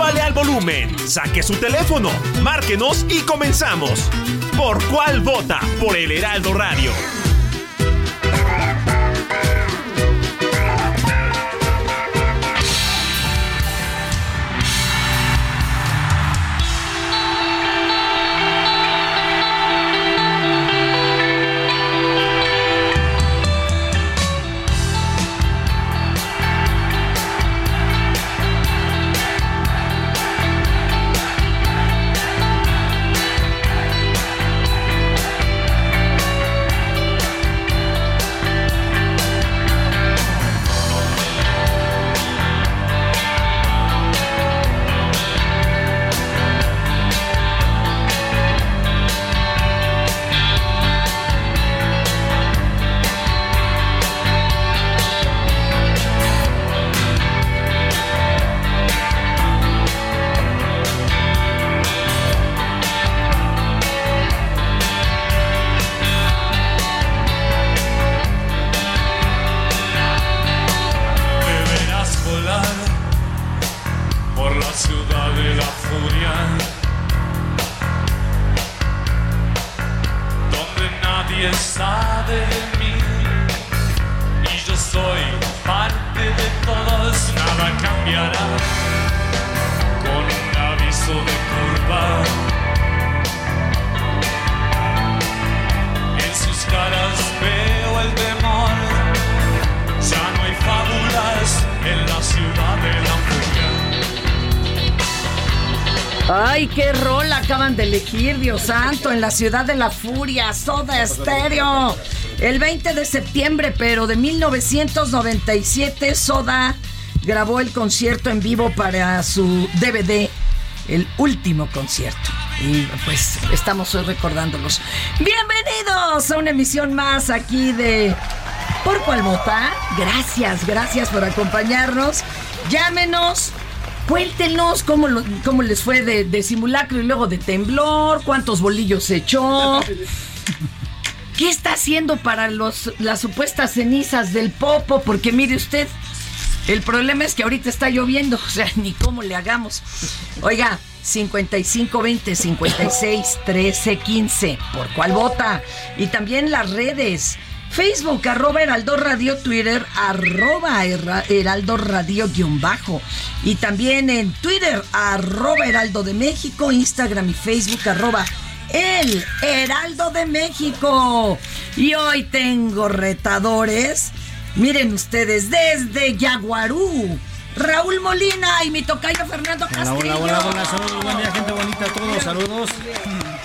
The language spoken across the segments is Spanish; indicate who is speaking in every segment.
Speaker 1: Súbale al volumen, saque su teléfono, márquenos y comenzamos. ¿Por cuál vota? Por el Heraldo Radio.
Speaker 2: En la ciudad de la furia, Soda Stereo. El 20 de septiembre, pero de 1997, Soda grabó el concierto en vivo para su DVD, el último concierto. Y pues estamos hoy recordándolos. Bienvenidos a una emisión más aquí de Por Cual Gracias, gracias por acompañarnos. Llámenos Cuéntenos cómo, cómo les fue de, simulacro y luego de temblor, cuántos bolillos se echó. ¿Qué está haciendo para los, las supuestas cenizas del popo? Porque mire usted, el problema es que ahorita está lloviendo, o sea, ni cómo le hagamos. Oiga, 5520 56 13 15, ¿por cuál vota? Y también las redes. Facebook, arroba Heraldo Radio, Twitter, arroba Heraldo Radio guion bajo. Y también en Twitter, arroba Heraldo de México, Instagram y Facebook, arroba El Heraldo de México. Y hoy tengo retadores. Miren ustedes, desde Yaguarú. Raúl Molina y mi tocayo Fernando Castillo.
Speaker 3: Hola, hola, hola, hola, saludos, buen día, gente bonita, todos, saludos.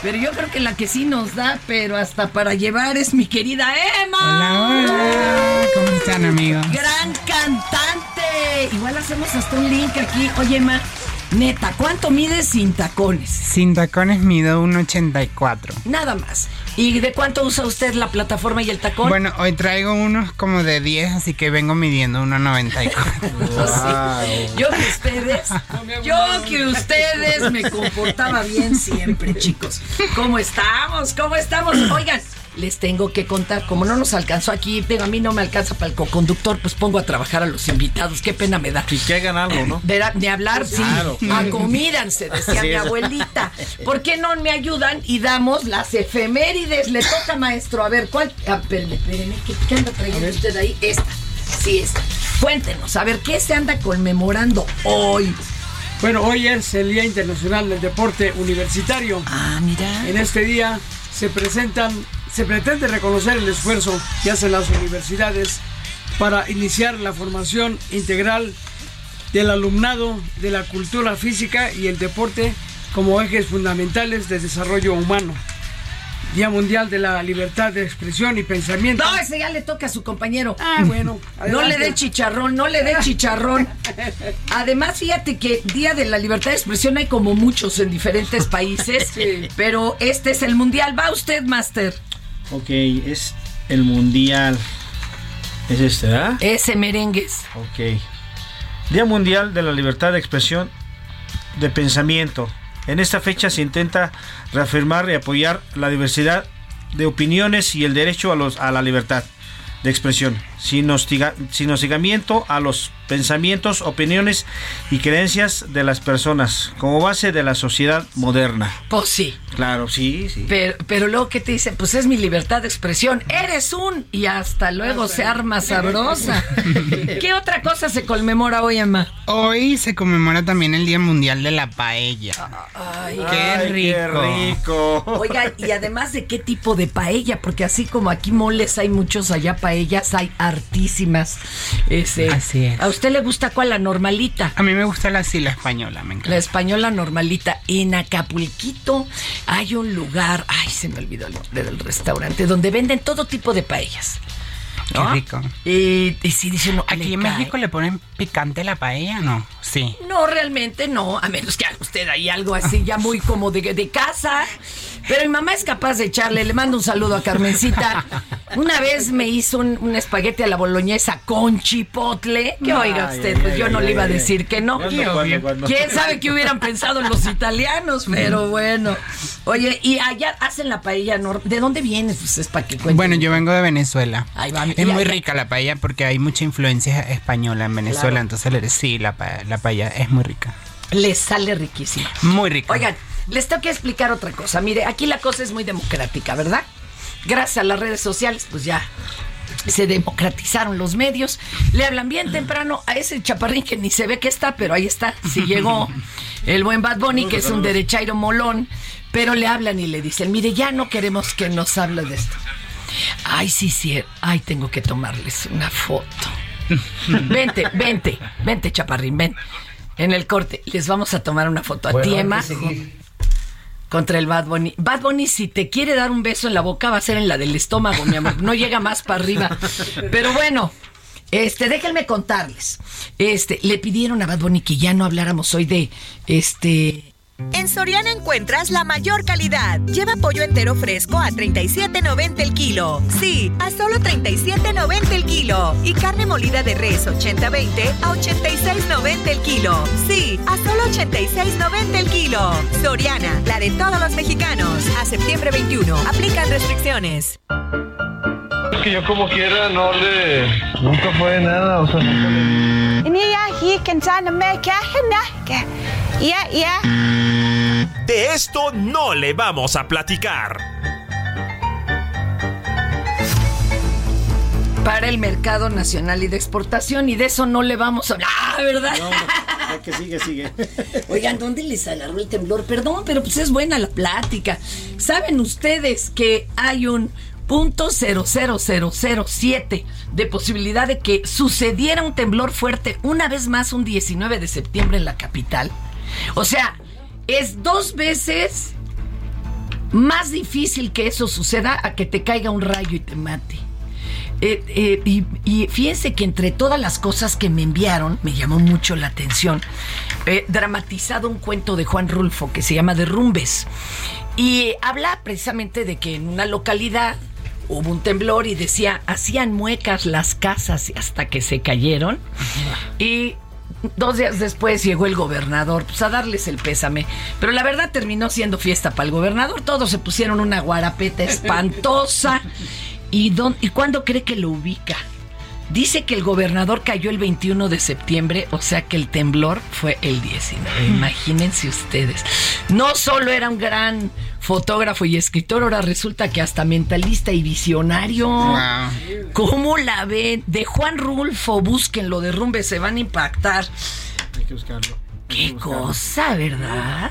Speaker 2: Pero yo creo que la que sí nos da, pero hasta para llevar es mi querida Emma.
Speaker 4: Hola, hola. ¿Cómo están, amigos?
Speaker 2: Gran cantante. Igual hacemos hasta un link aquí. Oye, Emma, neta, ¿cuánto mides sin tacones?
Speaker 4: Sin tacones mido 1,84.
Speaker 2: Nada más. ¿Y de cuánto usa usted la plataforma y el tacón?
Speaker 4: Bueno, hoy traigo unos como de 10, así que vengo midiendo 1.94.
Speaker 2: wow. Yo que ustedes, yo que ustedes me comportaba bien siempre, chicos. ¿Cómo estamos? ¿Cómo estamos? Oigan, les tengo que contar, como no nos alcanzó aquí, pero a mí no me alcanza para el co-conductor, pues pongo a trabajar a los invitados, qué pena me da.
Speaker 3: Y que hagan algo, ¿no?
Speaker 2: De, de hablar, sí, acomídanse, decía mi abuelita. ¿Por qué no me ayudan y damos las efemérides? Le toca, maestro, a ver, ¿cuál? Ah, espérenme, espérenme, ¿qué, anda trayendo usted ahí? Esta, sí, esta. Cuéntenos, a ver, ¿qué se anda conmemorando hoy?
Speaker 5: Bueno, hoy es el Día Internacional del Deporte Universitario.
Speaker 2: Ah, mira.
Speaker 5: En este día se presentan, se pretende reconocer el esfuerzo que hacen las universidades para iniciar la formación integral del alumnado de la cultura física y el deporte como ejes fundamentales de desarrollo humano. Día Mundial de la Libertad de Expresión y Pensamiento.
Speaker 2: No, ese ya le toca a su compañero.
Speaker 5: Ah, bueno.
Speaker 2: No le dé chicharrón, no le dé chicharrón. Además, fíjate que Día de la Libertad de Expresión hay como muchos en diferentes países,
Speaker 5: Sí.
Speaker 2: pero este es el mundial. ¿Va usted, Master?
Speaker 3: Ok, es el mundial. Es este, ¿verdad?
Speaker 2: Ese merengues.
Speaker 3: Ok. Día Mundial de la Libertad de Expresión de Pensamiento. En esta fecha se intenta reafirmar y apoyar la diversidad de opiniones y el derecho a, los, a la libertad de expresión, sin, hostiga- sin hostigamiento a los pensamientos, opiniones y creencias de las personas, como base de la sociedad moderna.
Speaker 2: Pues sí.
Speaker 3: Claro, sí, sí.
Speaker 2: Pero, pero luego que te dicen, pues es mi libertad de expresión. Eres un. Y hasta luego se arma sabrosa. ¿Qué otra cosa se conmemora hoy, Emma?
Speaker 4: Hoy se conmemora también el Día Mundial de la Paella.
Speaker 2: Ay,
Speaker 4: Qué
Speaker 3: Ay, qué
Speaker 4: rico.
Speaker 3: rico.
Speaker 2: Oiga, y además de qué tipo de paella, porque así como aquí moles hay muchos, allá paellas hay hartísimas. Ese,
Speaker 4: Así es.
Speaker 2: ¿A usted le gusta cuál? La normalita.
Speaker 4: A mí me gusta la así, la española, me
Speaker 2: La
Speaker 4: encanta.
Speaker 2: española normalita. En Acapulquito hay un lugar, ay, se me olvidó el nombre del restaurante, donde venden todo tipo de paellas.
Speaker 4: Qué rico.
Speaker 2: Y, y sí, dice uno,
Speaker 4: ¿Aquí en
Speaker 2: cae.
Speaker 4: México le ponen picante la paella no? Sí.
Speaker 2: No, realmente no, a menos que haga usted ahí algo así ya muy como de, de casa. Pero mi mamá es capaz de echarle, le mando un saludo a Carmencita. Una vez me hizo un, un espagueti a la boloñesa con chipotle. Que oiga usted,
Speaker 3: ay,
Speaker 2: pues
Speaker 3: ay,
Speaker 2: yo no
Speaker 3: ay,
Speaker 2: le iba a
Speaker 3: ay,
Speaker 2: decir que no.
Speaker 3: ¿Cuándo, cuándo, cuándo?
Speaker 2: ¿Quién sabe qué hubieran pensado los italianos? Pero bueno. Oye, y allá hacen la paella. ¿De dónde vienes? Pues es para que cuente.
Speaker 4: Bueno, yo vengo de Venezuela.
Speaker 2: Ahí va,
Speaker 4: Es muy rica la paella porque hay mucha influencia española en Venezuela.
Speaker 2: Claro.
Speaker 4: Entonces, sí, la, la paella es muy rica.
Speaker 2: Les sale riquísima.
Speaker 4: Muy rica.
Speaker 2: Oigan, les tengo que explicar otra cosa. Mire, aquí la cosa es muy democrática, ¿verdad? Gracias a las redes sociales, pues ya se democratizaron los medios. Le hablan bien temprano a ese chaparrín que ni se ve que está, pero ahí está. Si llegó el buen Bad Bunny, que es un derechairo molón, pero le hablan y le dicen, mire, ya no queremos que nos hable de esto. Ay, sí, sí, ay, tengo que tomarles una foto. Vente, vente, vente, chaparrín, ven. En el corte, les vamos a tomar una foto a ti, Emma, contra el Bad Bunny. Bad Bunny, si te quiere dar un beso en la boca, va a ser en la del estómago, mi amor. No llega más para arriba. Pero bueno, este, déjenme contarles. Este, le pidieron a Bad Bunny que ya no habláramos hoy de este.
Speaker 6: En Soriana encuentras la mayor calidad. Lleva pollo entero fresco a 37.90 el kilo. Sí, a solo 37.90 el kilo. Y carne molida de res 80-20 a 86.90 el kilo. Sí, a solo 86.90 el kilo. Soriana, la de todos los mexicanos. A septiembre 21. Aplican restricciones.
Speaker 7: Es que yo como quiera no le... Nunca fue nada, o sea, nunca le...
Speaker 1: De esto no le vamos a platicar.
Speaker 2: Para el mercado nacional y de exportación, y de eso no le vamos a hablar, Ah, ¿verdad?
Speaker 3: No, que sigue, sigue.
Speaker 2: Oigan, ¿dónde les agarró el temblor? Perdón, pero pues es buena la plática. ¿Saben ustedes que hay un punto 00007 de posibilidad de que sucediera un temblor fuerte una vez más un 19 de septiembre en la capital? O sea, es dos veces más difícil que eso suceda a que te caiga un rayo y te mate. Eh, eh, y, y fíjense que entre todas las cosas que me enviaron, me llamó mucho la atención, eh, dramatizado un cuento de Juan Rulfo que se llama Derrumbes. Y habla precisamente de que en una localidad hubo un temblor y decía, hacían muecas las casas hasta que se cayeron. Y dos días después llegó el gobernador pues, a darles el pésame. Pero la verdad terminó siendo fiesta para el gobernador. Todos se pusieron una guarapeta espantosa. ¿Y, dónde, ¿Y cuándo cree que lo ubica? Dice que el gobernador cayó el 21 de septiembre, o sea que el temblor fue el 19. Imagínense ustedes. No solo era un gran fotógrafo y escritor, ahora resulta que hasta mentalista y visionario.
Speaker 4: Wow.
Speaker 2: ¿Cómo la ven? De Juan Rulfo, búsquenlo, derrumbe, se van a impactar.
Speaker 3: Hay que buscarlo.
Speaker 2: Qué cosa, ¿verdad?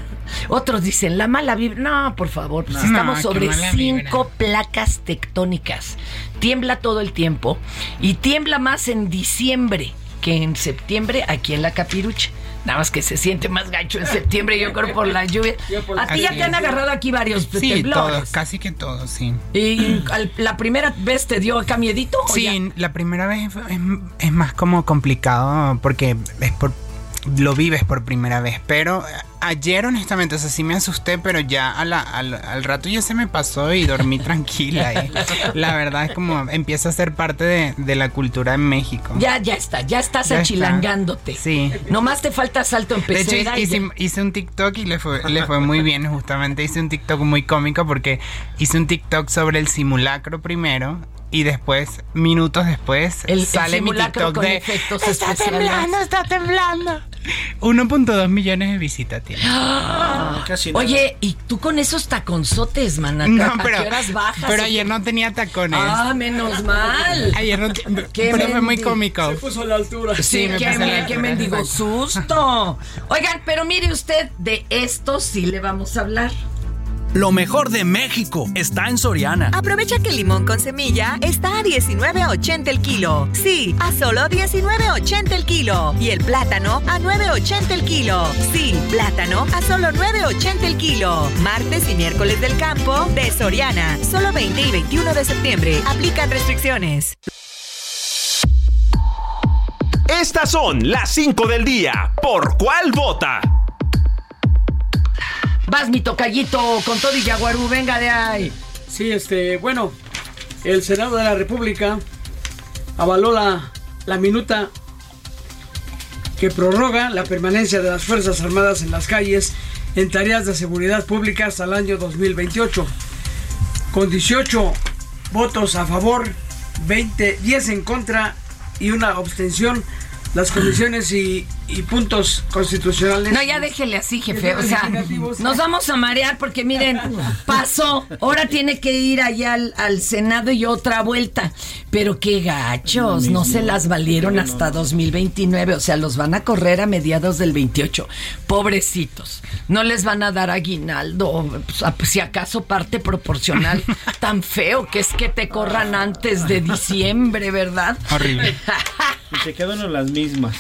Speaker 2: Otros dicen la mala vibra. No, por favor, pues
Speaker 4: No,
Speaker 2: estamos sobre cinco placas tectónicas. Tiembla todo el tiempo y tiembla más en diciembre que en septiembre aquí en la Capirucha. Nada más que se siente más gacho en septiembre, yo creo, por la lluvia. A ti ya te han agarrado aquí varios
Speaker 4: Sí,
Speaker 2: temblores.
Speaker 4: todos, casi que todos, sí.
Speaker 2: ¿Y al- la primera vez te dio acá miedito? o ya?
Speaker 4: Sí, la primera vez fue- es, es más como complicado porque es por lo vives por primera vez, pero ayer honestamente, o sea, sí me asusté, pero ya a la- al, al rato ya se me pasó y dormí tranquila. y la verdad es como empieza a ser parte de, de la cultura en México.
Speaker 2: Ya, ya está, ya estás
Speaker 4: Ya está.
Speaker 2: achilangándote.
Speaker 4: Sí.
Speaker 2: Nomás te falta salto en
Speaker 4: De hecho,
Speaker 2: pecera.
Speaker 4: hice, hice un TikTok y le fue, le fue muy bien, justamente. Hice un TikTok muy cómico porque hice un TikTok sobre el simulacro primero y después, minutos después,
Speaker 2: El- el
Speaker 4: sale mi TikTok de
Speaker 2: efectos
Speaker 4: Está
Speaker 2: especiales".
Speaker 4: temblando, está temblando. 1.2 millones de visitas tiene.
Speaker 3: Casi nada.
Speaker 2: Oye, ¿y tú con esos taconzotes, man?
Speaker 4: No,
Speaker 2: ¿A
Speaker 4: pero,
Speaker 2: qué horas bajas?
Speaker 4: pero ayer no tenía tacones.
Speaker 2: Ah, menos mal.
Speaker 4: Ayer no,
Speaker 2: Qué
Speaker 4: pero fue muy cómico.
Speaker 5: Se puso a la altura.
Speaker 2: Sí,
Speaker 4: Sí, me
Speaker 2: qué, me- qué
Speaker 4: altura,
Speaker 2: mendigo susto. Oigan, pero mire usted, de esto sí le vamos a hablar.
Speaker 8: Lo mejor de México está en Soriana.
Speaker 6: Aprovecha que el limón con semilla está a 19.80 el kilo. Sí, a solo 19.80 el kilo. Y el plátano a 9.80 el kilo. Sí, plátano a solo 9.80 el kilo. Martes y miércoles del campo de Soriana. Solo 20 y 21 de septiembre. Aplican restricciones.
Speaker 1: Estas son las 5 del día. ¿Por cuál vota?
Speaker 2: Vas, mi tocallito, con todo y yaguarú, venga de ahí.
Speaker 5: Sí, este, bueno, el Senado de la República avaló la, la minuta que prorroga la permanencia de las Fuerzas Armadas en las calles en tareas de seguridad pública hasta el año 2028. Con 18 votos a favor, 20, 10 en contra y una abstención, las comisiones y, y puntos constitucionales.
Speaker 2: No, ya déjele así, jefe. O sea, nos vamos a marear porque miren, pasó. Ahora tiene que ir allá al, al Senado y otra vuelta. Pero qué gachos, no se las valieron hasta 2029. O sea, los van a correr a mediados del 28. Pobrecitos. No les van a dar aguinaldo. pues, Si acaso parte proporcional. Tan feo que es que te corran antes de diciembre, ¿verdad?
Speaker 4: Horrible.
Speaker 3: Y se quedan en las mismas.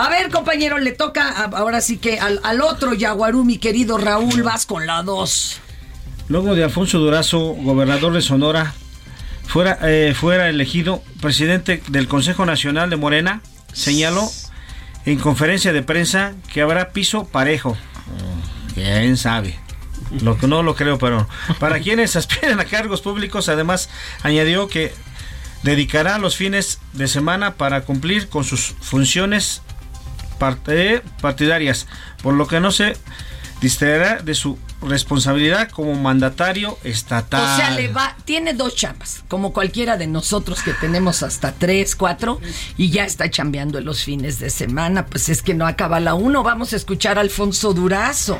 Speaker 2: A ver, compañero, le toca a- ahora sí que al, al otro Yaguarú, mi querido Raúl, vas con la dos.
Speaker 3: Luego de Alfonso Durazo, gobernador de Sonora, fuera, eh, fuera elegido presidente del Consejo Nacional de Morena, señaló en conferencia de prensa que habrá piso parejo. Oh, ¿Quién sabe? Lo que no lo creo, pero para quienes aspiran a cargos públicos, además añadió que dedicará los fines de semana para cumplir con sus funciones part- eh, partidarias, por lo que no se distraerá de su responsabilidad como mandatario estatal.
Speaker 2: O sea, le va, tiene dos chambas, como cualquiera de nosotros que tenemos hasta tres, cuatro, y ya está chambeando en los fines de semana. Pues es que no acaba la uno. Vamos a escuchar a Alfonso Durazo.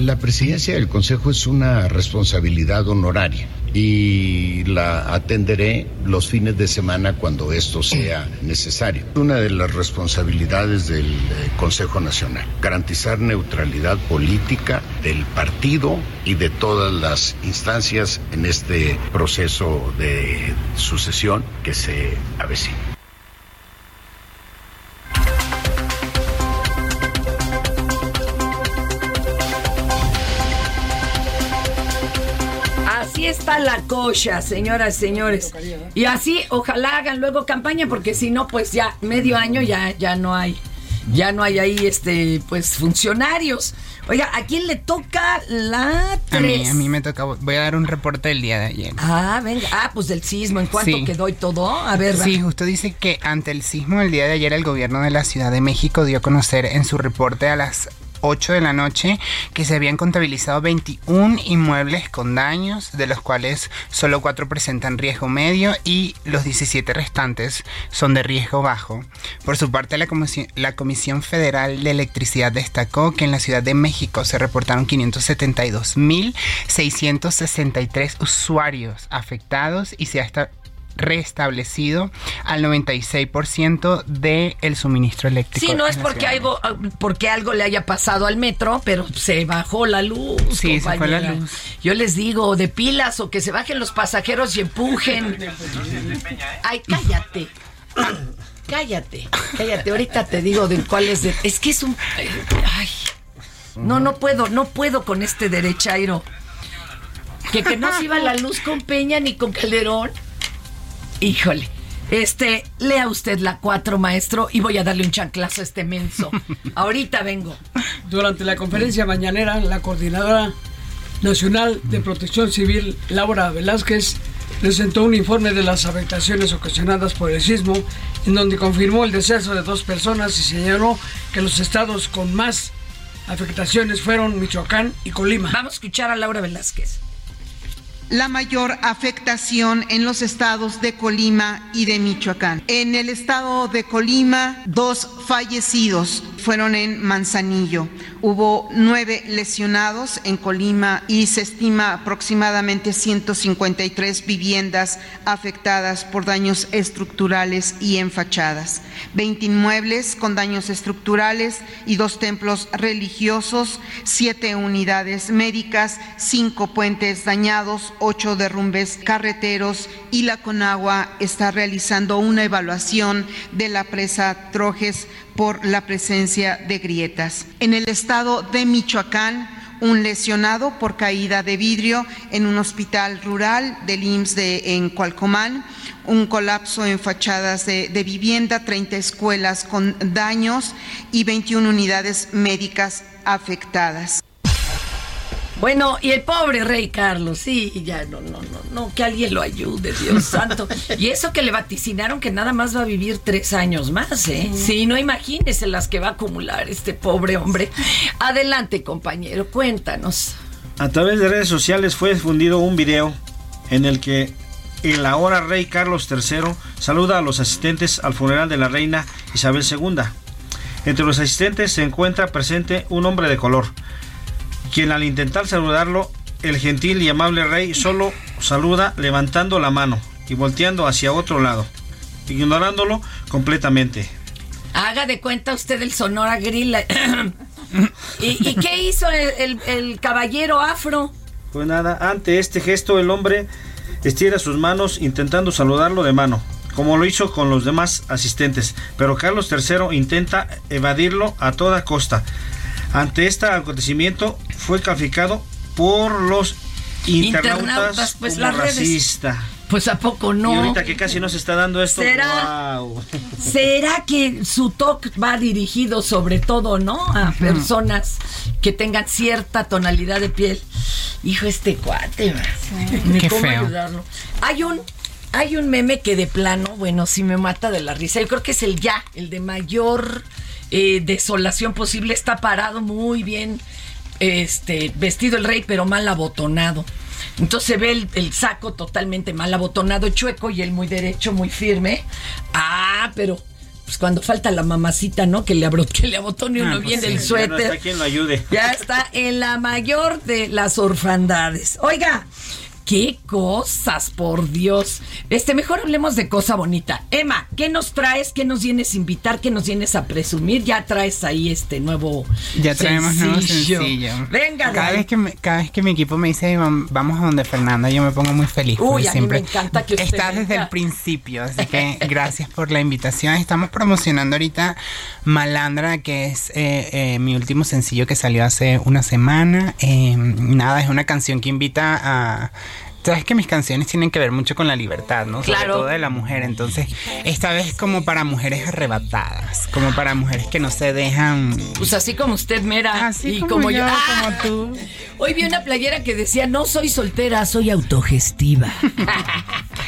Speaker 9: La presidencia del Consejo es una responsabilidad honoraria y la atenderé los fines de semana cuando esto sea necesario. Una de las responsabilidades del eh, Consejo Nacional, garantizar neutralidad política del partido y de todas las instancias en este proceso de sucesión que se avecina.
Speaker 2: Está la cocha, señoras y señores. Y así, ojalá hagan luego campaña, porque si no, pues ya medio año ya, ya no hay. Ya no hay ahí, este, pues, funcionarios. Oiga, ¿a quién le toca la
Speaker 4: A mí, a mí me toca. Voy a dar un reporte del día de ayer.
Speaker 2: Ah, venga. Ah, pues del sismo. ¿En cuánto
Speaker 4: Sí.
Speaker 2: quedó y todo? A ver,
Speaker 4: Sí, justo dice que ante el sismo del día de ayer el gobierno de la Ciudad de México dio a conocer en su reporte a las 8 de la noche que se habían contabilizado 21 inmuebles con daños, de los cuales solo 4 presentan riesgo medio y los 17 restantes son de riesgo bajo. Por su parte, la Comisión, la Comisión Federal de Electricidad destacó que en la Ciudad de México se reportaron 572.663 usuarios afectados y se ha esta- restablecido al 96% del el suministro eléctrico.
Speaker 2: Sí, no es porque algo, porque algo le haya pasado al metro, pero se bajó la luz.
Speaker 4: Sí, se fue la
Speaker 2: compañera.
Speaker 4: luz.
Speaker 2: Yo les digo, de pilas o que se bajen los pasajeros y empujen. Ay, cállate. Cállate, cállate. Ahorita te digo de cuál es. de- es que es un. Ay. No, no puedo, no puedo con este derechairo. Que, que no se iba la luz con Peña ni con Calderón. Híjole. Este, lea usted la 4, maestro, y voy a darle un chanclazo a este menso. Ahorita vengo.
Speaker 5: Durante la conferencia mañanera, la coordinadora nacional de protección civil, Laura Velázquez, presentó un informe de las afectaciones ocasionadas por el sismo, en donde confirmó el deceso de dos personas y señaló que los estados con más afectaciones fueron Michoacán y Colima.
Speaker 2: Vamos a escuchar a Laura Velázquez.
Speaker 10: La mayor afectación en los estados de Colima y de Michoacán. En el estado de Colima, dos fallecidos fueron en Manzanillo. Hubo nueve lesionados en Colima y se estima aproximadamente 153 viviendas afectadas por daños estructurales y en fachadas. 20 inmuebles con daños estructurales y dos templos religiosos, siete unidades médicas, cinco puentes dañados, ocho derrumbes carreteros y la Conagua está realizando una evaluación de la presa Trojes por la presencia de grietas. En el estado de Michoacán, un lesionado por caída de vidrio en un hospital rural del IMSS de, en Cualcomán, un colapso en fachadas de, vivienda, 30 escuelas con daños y 21 unidades médicas afectadas.
Speaker 2: Bueno, y el pobre rey Carlos, sí, ya no, no, no, no, que alguien lo ayude, Dios santo. Y eso que le vaticinaron que nada más va a vivir tres años más, ¿eh? Sí, no imagínese las que va a acumular este pobre hombre. Adelante, compañero, cuéntanos.
Speaker 3: A través de redes sociales fue difundido un video en el que el ahora rey Carlos III saluda a los asistentes al funeral de la reina Isabel II. Entre los asistentes se encuentra presente un hombre de color, quien al intentar saludarlo, el gentil y amable rey solo saluda levantando la mano y volteando hacia otro lado, ignorándolo completamente.
Speaker 2: Haga de cuenta usted el Sonora Grill. ¿Y, y qué hizo el, el- el caballero afro?
Speaker 3: Pues nada, ante este gesto el hombre estira sus manos intentando saludarlo de mano, como lo hizo con los demás asistentes, pero Carlos III intenta evadirlo a toda costa. Ante este acontecimiento fue calificado por los internautas,
Speaker 2: Internautas, pues,
Speaker 3: como
Speaker 2: las redes.
Speaker 3: racista.
Speaker 2: Pues a poco no.
Speaker 3: Y ahorita que casi no se está dando esto,
Speaker 2: ¿Será? ¿Será que su talk va dirigido sobre todo, no? A personas que tengan cierta tonalidad de piel. Hijo, este cuate. Ni
Speaker 4: Qué
Speaker 2: cómo
Speaker 4: feo.
Speaker 2: ayudarlo. Hay un, hay un meme que de plano, bueno, sí me mata de la risa. Yo creo que es el ya, el de mayor eh, desolación posible. Está parado muy bien, este, vestido el rey, pero mal abotonado. Entonces se ve el, el saco totalmente mal abotonado, chueco y él muy derecho, muy firme. Ah, pero pues cuando falta la mamacita, ¿no? Que le, abro- que le abotone uno
Speaker 3: Ah, pues
Speaker 2: bien
Speaker 3: sí,
Speaker 2: el
Speaker 3: ya no
Speaker 2: suéter.
Speaker 3: está quien lo ayude.
Speaker 2: Ya está en la mayor de las orfandades. Oiga, qué cosas, por Dios. Este, mejor hablemos de cosa bonita. Emma, ¿qué nos traes? ¿Qué nos vienes a invitar? ¿Qué nos vienes a presumir? Ya traes ahí este nuevo
Speaker 4: Ya traemos nuevo sencillo.
Speaker 2: Venga,
Speaker 4: cada vez, que me- cada vez que mi equipo me dice "Vam- vamos a donde Fernanda, yo me pongo muy feliz.
Speaker 2: Uy, a mí me encanta que usted
Speaker 4: está
Speaker 2: venga.
Speaker 4: desde el principio, así que gracias por la invitación. Estamos promocionando ahorita Malandra, que es eh, eh, mi último sencillo que salió hace una semana. Eh, nada, es una canción que invita a Sabes que mis canciones tienen que ver mucho con la libertad, ¿no? Sobre
Speaker 2: Claro.
Speaker 4: todo de la mujer. Entonces, esta vez como para mujeres arrebatadas, como para mujeres que no se dejan
Speaker 2: Pues así como usted, Mera.
Speaker 4: Así
Speaker 2: y
Speaker 4: como
Speaker 2: como, yo.
Speaker 4: yo,
Speaker 2: ¡Ah!
Speaker 4: como tú.
Speaker 2: Hoy vi una playera que decía, no soy soltera, soy autogestiva.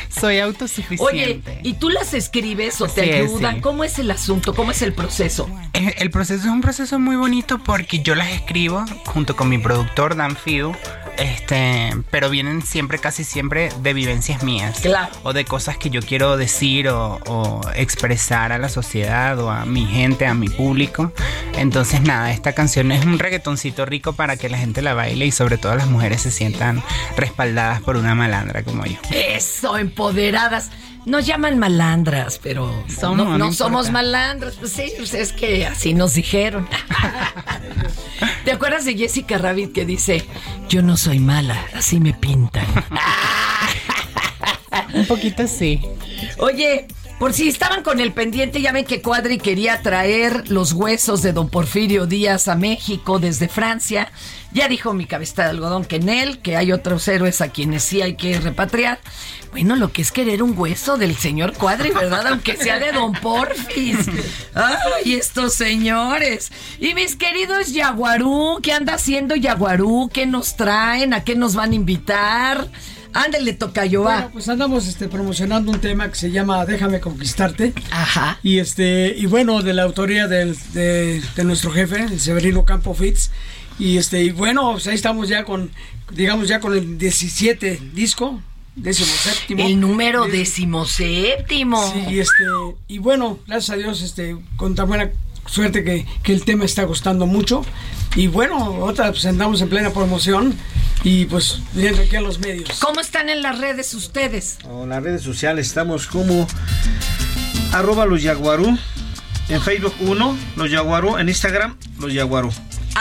Speaker 4: Soy autosuficiente.
Speaker 2: Oye, ¿y tú las escribes o te
Speaker 4: Sí,
Speaker 2: ayudan?
Speaker 4: sí.
Speaker 2: ¿Cómo es el asunto? ¿Cómo es el proceso?
Speaker 4: Eh, El proceso es un proceso muy bonito porque yo las escribo junto con mi productor Dan Fiu, este, pero vienen siempre, casi siempre de vivencias mías.
Speaker 2: Claro.
Speaker 4: O de cosas que yo quiero decir o, o expresar a la sociedad o a mi gente, a mi público. Entonces nada, esta canción es un reggaetoncito rico para que la gente la baile y sobre todo las mujeres se sientan respaldadas por una malandra como yo.
Speaker 2: Eso, empoderadas. Nos llaman malandras, pero
Speaker 4: Somos,
Speaker 2: no, somos malandras. Pues sí, pues es que así nos dijeron. ¿Te acuerdas de Jessica Rabbit que dice, yo no soy mala, así me pintan?
Speaker 4: Un poquito sí.
Speaker 2: Oye, por si estaban con el pendiente, ya ven que Cuadri quería traer los huesos de don Porfirio Díaz a México desde Francia. Ya dijo mi cabeza de algodón que en él, que hay otros héroes a quienes sí hay que repatriar. Bueno, lo que es querer un hueso del señor Cuadri, ¿verdad? Aunque sea de don Porfis. Ay, estos señores. Y mis queridos Yaguarú, ¿qué anda haciendo Yaguarú? ¿Qué nos traen? ¿A qué nos van a invitar? Ándele, tocayo, va.
Speaker 5: Bueno, pues andamos este, promocionando un tema que se llama Déjame conquistarte.
Speaker 2: Ajá.
Speaker 5: Y este, y bueno, de la autoría del- de, de nuestro jefe, el Severino Campo Fitz. Y este, y bueno, pues ahí estamos ya con, digamos, ya con el 17 disco, décimo séptimo.
Speaker 2: El número decimoséptimo.
Speaker 5: Sí, y este, y bueno, gracias a Dios, este, con tan buena suerte que, que el tema está gustando mucho. Y bueno, otra, pues andamos en plena promoción y pues viendo aquí a los medios.
Speaker 2: ¿Cómo están en las redes ustedes?
Speaker 3: O en las redes sociales estamos como arroba los yaguarú. En Facebook 1, los yaguarú. En Instagram, los yaguarú.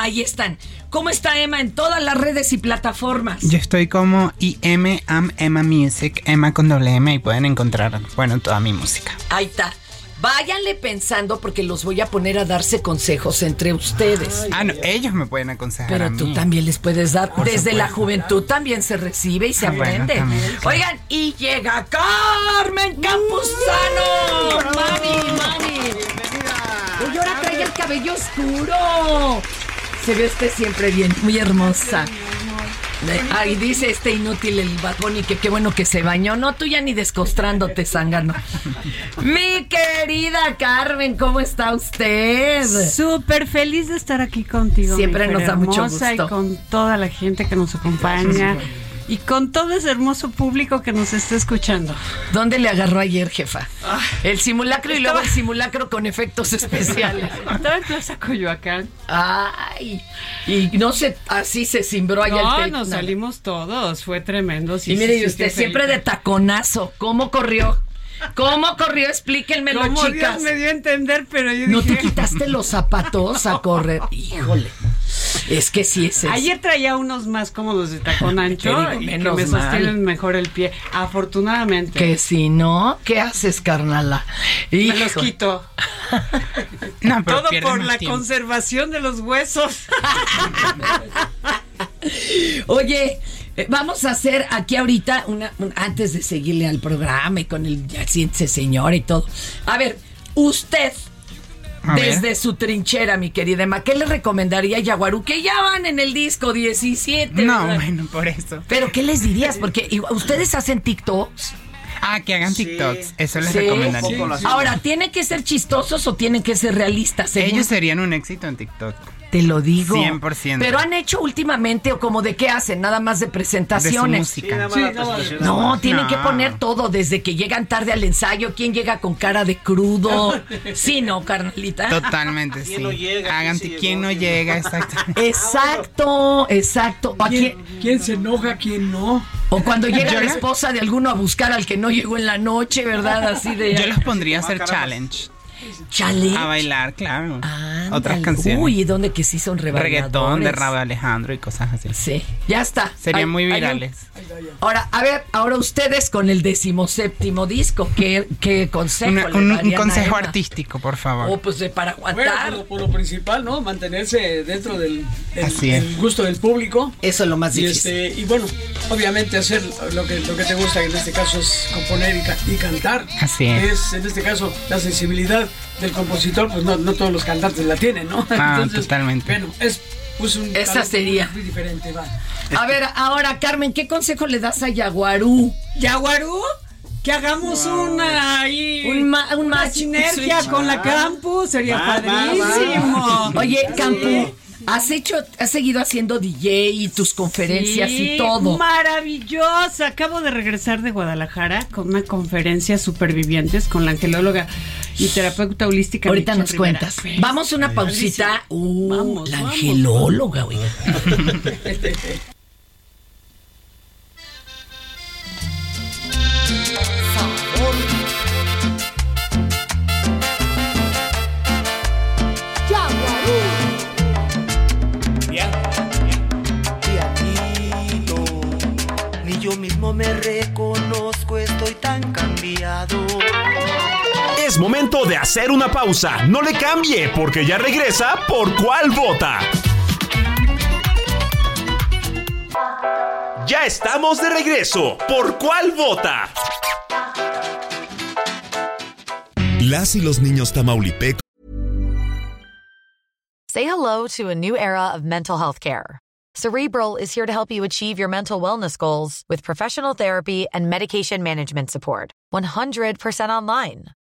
Speaker 2: Ahí están. ¿Cómo está Emma en todas las redes y plataformas?
Speaker 4: Yo estoy como IM Am Emma Music, Emma con doble M y pueden encontrar, bueno, toda mi música.
Speaker 2: Ahí está. Váyanle pensando porque los voy a poner a darse consejos entre ustedes.
Speaker 4: Ah, no, ellos me pueden aconsejar
Speaker 2: Pero
Speaker 4: a
Speaker 2: tú también les puedes dar.
Speaker 4: Por
Speaker 2: Desde la juventud también se recibe y se
Speaker 4: Ah, bueno,
Speaker 2: aprende.
Speaker 4: también, claro.
Speaker 2: Oigan, y llega Carmen Campuzano. Mami, mami. Oye, ahora trae el cabello oscuro. Se ve usted siempre bien, muy hermosa. Ahí dice este inútil el batón y que qué bueno que se bañó. No, tú ya ni descostrándote, zángano. Mi querida Carmen, ¿cómo está usted?
Speaker 11: Súper feliz de estar aquí contigo.
Speaker 2: Siempre
Speaker 11: mi
Speaker 2: nos da mucho gusto.
Speaker 11: Y con toda la gente que nos acompaña. Y con todo ese hermoso público que nos está escuchando.
Speaker 2: ¿Dónde le agarró ayer, jefa? El simulacro y luego el simulacro con efectos especiales.
Speaker 11: Estaba en Plaza Coyoacán.
Speaker 2: Ay, y no sé, así se cimbró allá
Speaker 11: No,
Speaker 2: el
Speaker 11: nos
Speaker 2: no.
Speaker 11: salimos todos. Fue tremendo. sí,
Speaker 2: Y mire,
Speaker 11: sí,
Speaker 2: y usted
Speaker 11: sí,
Speaker 2: siempre de taconazo. ¿Cómo corrió? ¿Cómo corrió? Explíquenmelo,
Speaker 11: Como
Speaker 2: chicas.
Speaker 11: Dios me dio a entender, pero yo
Speaker 2: ¿No
Speaker 11: dije...
Speaker 2: te quitaste los zapatos a correr? Híjole. Es que sí es eso.
Speaker 11: Ayer traía unos más cómodos de tacón ancho
Speaker 2: digo,
Speaker 11: y que me
Speaker 2: mal.
Speaker 11: sostienen mejor el pie. Afortunadamente.
Speaker 2: Que si no, ¿qué haces, carnala?
Speaker 11: Me los quito.
Speaker 4: No, pero
Speaker 11: Todo por la
Speaker 4: tiempo.
Speaker 11: conservación de los huesos.
Speaker 2: Oye, eh, vamos a hacer aquí ahorita, una, un- antes de seguirle al programa y con el ya siéntese señor y todo. A ver, usted,
Speaker 4: A ver.
Speaker 2: desde su trinchera, mi querida Emma, ¿qué le recomendaría a Yaguarú? Que ya van en el disco 17.
Speaker 4: No,
Speaker 2: ¿verdad?
Speaker 4: bueno, por eso.
Speaker 2: Pero ¿qué les dirías? Porque igual- ustedes hacen TikToks.
Speaker 4: Ah, que hagan TikToks. Eso les
Speaker 2: Sí.
Speaker 4: recomendaría.
Speaker 2: Ahora, ¿tienen que ser chistosos o tienen que ser realistas? según-
Speaker 4: Ellos serían un éxito en TikTok.
Speaker 2: Te lo digo.
Speaker 4: 100%.
Speaker 2: Pero han hecho últimamente, o como de qué hacen, nada más de presentaciones.
Speaker 4: música.
Speaker 5: Sí, nada más.
Speaker 2: No, tienen
Speaker 4: No.
Speaker 2: que poner todo, desde que llegan tarde al ensayo, quién llega con cara de crudo. Sí, no, carnalita.
Speaker 4: Totalmente, sí.
Speaker 3: ¿Quién no llega?
Speaker 4: Hagan
Speaker 3: ¿Quién
Speaker 4: no llega, exacto.
Speaker 2: Exacto, exacto. ¿A quién-
Speaker 5: ¿Quién, se enoja, quién no?
Speaker 2: O cuando llega
Speaker 4: Yo
Speaker 2: la
Speaker 4: la-
Speaker 2: esposa de alguno a buscar al que no llegó en la noche, ¿verdad? Así de.
Speaker 4: Yo los pondría a hacer challenge.
Speaker 2: Chale.
Speaker 4: A bailar, claro.
Speaker 2: Ándale.
Speaker 4: Otras canciones.
Speaker 2: Uy, ¿y dónde que sí son?
Speaker 4: Reggaetón de Raúl Alejandro y cosas así.
Speaker 2: Sí, ya está.
Speaker 4: Serían muy virales.
Speaker 2: Ahora, a ver, ahora ustedes con el decimoséptimo disco, ¿qué, qué consejo
Speaker 4: Una-
Speaker 2: le
Speaker 4: un, un
Speaker 2: darían a
Speaker 4: consejo
Speaker 2: Emma?
Speaker 4: artístico, por favor.
Speaker 2: Oh, pues de para
Speaker 5: Bueno,
Speaker 2: aguantar.
Speaker 5: por lo, por lo principal, ¿no? Mantenerse dentro del, del-
Speaker 4: Así es.
Speaker 5: del gusto del público.
Speaker 2: Eso es lo más
Speaker 5: Y,
Speaker 2: difícil.
Speaker 5: este, y bueno, obviamente hacer lo que, lo que te gusta, que en este caso es componer y, ca- y cantar.
Speaker 4: Así es.
Speaker 5: En este caso, la sensibilidad del compositor, pues no, no todos los cantantes la tienen, ¿no?
Speaker 4: Ah, totalmente.
Speaker 5: Bueno, es pues un
Speaker 2: Esa sería.
Speaker 5: muy diferente, va.
Speaker 2: A ver, ahora, Carmen, ¿qué consejo le das a Yaguarú?
Speaker 11: ¿Yaguarú? Que hagamos una ahí.
Speaker 2: Un, ma- un
Speaker 11: una
Speaker 2: match.
Speaker 11: sinergia
Speaker 2: switch.
Speaker 11: con la campus. Sería
Speaker 3: Va, va,
Speaker 11: padrísimo.
Speaker 2: Oye, Campu, has hecho, has seguido haciendo DJ y tus conferencias y todo.
Speaker 11: Maravillosa. Acabo de regresar de Guadalajara con una conferencia supervivientes con la angelóloga y terapeuta holística.
Speaker 2: Ahorita nos cuentas.
Speaker 11: Pues,
Speaker 2: vamos una pausita. Uh,
Speaker 11: vamos,
Speaker 2: la
Speaker 11: vamos,
Speaker 2: angelóloga, vamos.
Speaker 12: oiga. yo mismo me reconozco, estoy tan cambiado.
Speaker 1: Es momento de hacer una pausa. No le cambie, porque ya regresa por cuál vota. Ya estamos de regreso. ¿Por cuál vota?
Speaker 13: Las y los niños tamaulipecos.
Speaker 14: Say hello to a new era of mental health care. Cerebral is here to help you achieve your mental wellness goals with professional therapy and medication management support. 100% online.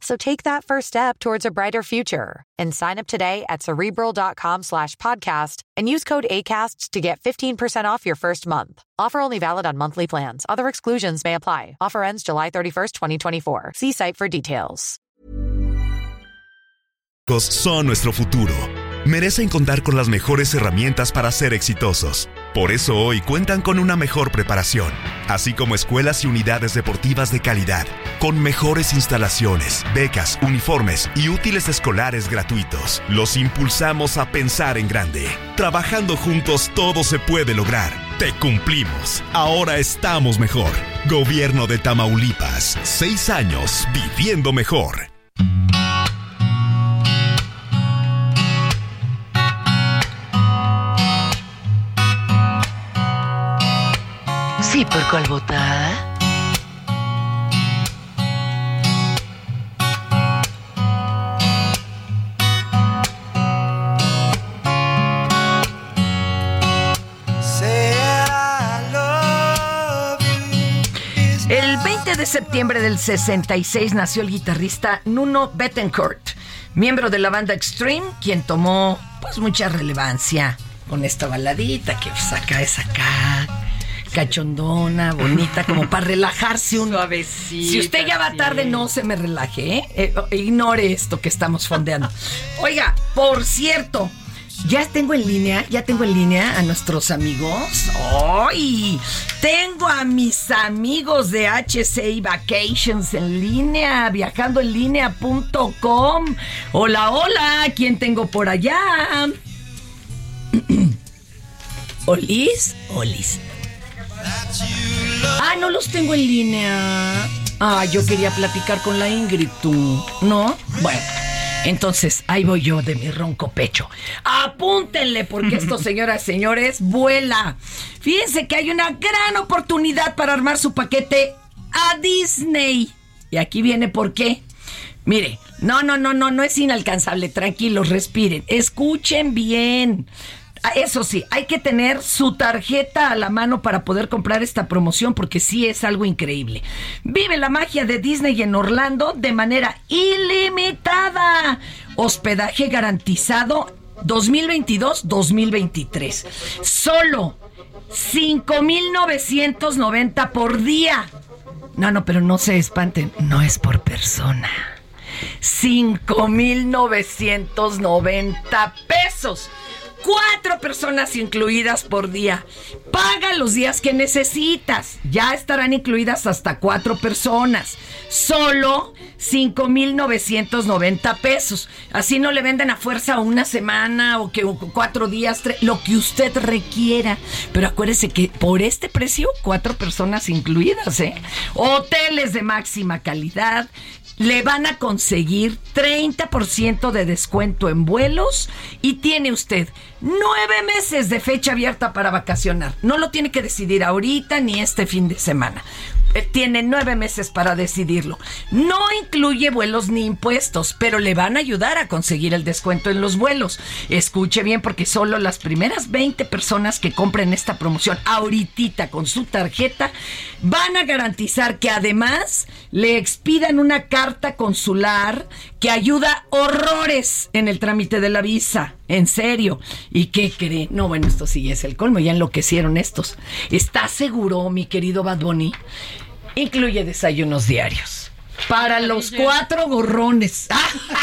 Speaker 14: So take that first step towards a brighter future and sign up today at cerebral.com slash podcast and use code ACAST to get 15% off your first month. Offer only valid on monthly plans. Other exclusions may apply. Offer ends July 31st, 2024. See site for details.
Speaker 13: son nuestro futuro. Merecen contar con las mejores herramientas para ser exitosos. Por eso hoy cuentan con una mejor preparación, así como escuelas y unidades deportivas de calidad, con mejores instalaciones, becas, uniformes y útiles escolares gratuitos. Los impulsamos a pensar en grande. Trabajando juntos todo se puede lograr. Te cumplimos. Ahora estamos mejor. Gobierno de Tamaulipas. Seis años viviendo mejor.
Speaker 15: Sí, por cuál votar.
Speaker 2: El 20 de septiembre del 66 nació el guitarrista Nuno Bettencourt, miembro de la banda Extreme, quien tomó pues mucha relevancia con esta baladita que saca esa acá cachondona, bonita, como para relajarse un
Speaker 11: Suavecita.
Speaker 2: Si usted ya va tarde, no se me relaje, ¿eh? Eh, ignore esto que estamos fondeando. Oiga, por cierto, ya tengo en línea, ya tengo en línea a nuestros amigos. ¡Ay! Tengo a mis amigos de HCI Vacations en línea, viajando en línea.com. Hola, hola, ¿quién tengo por allá? ¿Olis? Olis. Ah, no los tengo en línea. Ah, yo quería platicar con la Ingrid, tú. ¿No? Bueno. Entonces, ahí voy yo de mi ronco pecho. Apúntenle, porque esto, señoras y señores, vuela. Fíjense que hay una gran oportunidad para armar su paquete a Disney. Y aquí viene por qué. Mire, no, no, no, no, no es inalcanzable. Tranquilos, respiren. Escuchen bien. Ah, Eso sí, hay que tener su tarjeta a la mano para poder comprar esta promoción porque sí es algo increíble. Vive la magia de Disney en Orlando de manera ilimitada. Hospedaje garantizado 2022-2023. Solo 5,990 por día. No, no, pero no se espanten, no es por persona. 5,990 pesos. Cuatro personas incluidas por día. Paga los días que necesitas. Ya estarán incluidas hasta cuatro personas. Solo 5,990 pesos. Así no le venden a fuerza una semana o que cuatro días, lo que usted requiera. Pero acuérdese que por este precio, cuatro personas incluidas, ¿eh? Hoteles de máxima calidad. Le van a conseguir 30% de descuento en vuelos y tiene usted nueve meses de fecha abierta para vacacionar. No lo tiene que decidir ahorita ni este fin de semana. Eh, Tiene nueve meses para decidirlo. No incluye vuelos ni impuestos, pero le van a ayudar a conseguir el descuento en los vuelos. Escuche bien porque solo las primeras 20 personas que compren esta promoción ahorita con su tarjeta van a garantizar que además le expidan una carta consular que ayuda horrores en el trámite de la visa. En serio. ¿Y qué cree? No, bueno, esto sí es el colmo. Ya enloquecieron estos. ¿Está seguro, mi querido Bad Bunny? incluye desayunos diarios. Para los cuatro gorrones.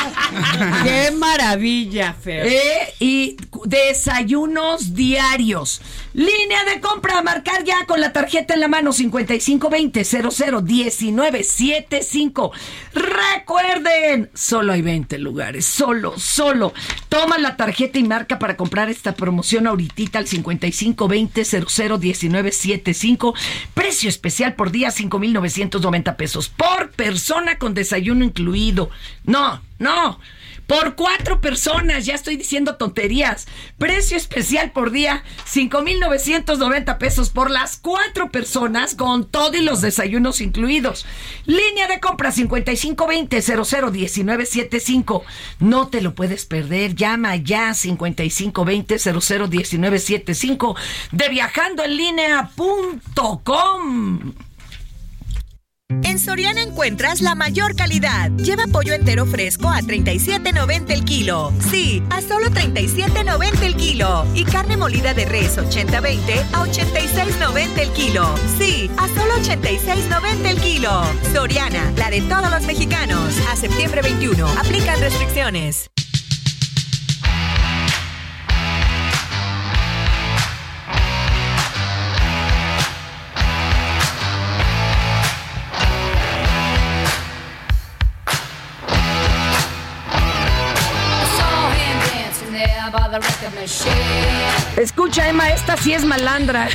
Speaker 11: ¡Qué maravilla, Fer!
Speaker 2: Eh, y desayunos diarios. Línea de compra marcar ya con la tarjeta en la mano 5520-001975. Recuerden, solo hay 20 lugares. Solo, solo. Toma la tarjeta y marca para comprar esta promoción ahorita al 5520-001975. Precio especial por día 5,990 pesos. Por persona con desayuno incluido. No, no. Por cuatro personas, ya estoy diciendo tonterías. Precio especial por día, 5,990 pesos por las cuatro personas con todo y los desayunos incluidos. Línea de compra 5520-001975. No te lo puedes perder. Llama ya 5520-001975 de viajandoenlinea.com.
Speaker 6: En Soriana encuentras la mayor calidad. Lleva pollo entero fresco a 37.90 el kilo. Sí, a solo 37.90 el kilo. Y carne molida de res 80-20 a 86.90 el kilo. Sí, a solo 86.90 el kilo. Soriana, la de todos los mexicanos. A septiembre 21. Aplican restricciones.
Speaker 2: Escucha, Emma, esta sí es malandra.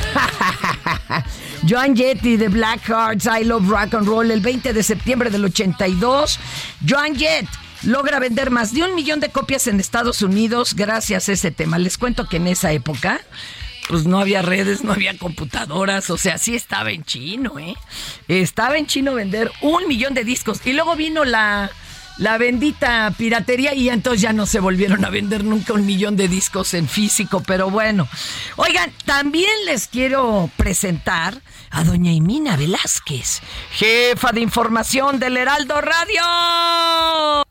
Speaker 2: Joan Jett de Black Hearts, I Love Rock and Roll, el 20 de septiembre del 82. Joan Jett logra vender más de un millón de copias en Estados Unidos gracias a ese tema. Les cuento que en esa época pues no había redes, no había computadoras, o sea, sí estaba en chino, ¿eh? Estaba en chino vender un millón de discos. Y luego vino la, la bendita piratería y entonces ya no se volvieron a vender nunca un millón de discos en físico, pero bueno. Oigan, también les quiero presentar a doña Imina Velázquez, jefa de información del Heraldo Radio.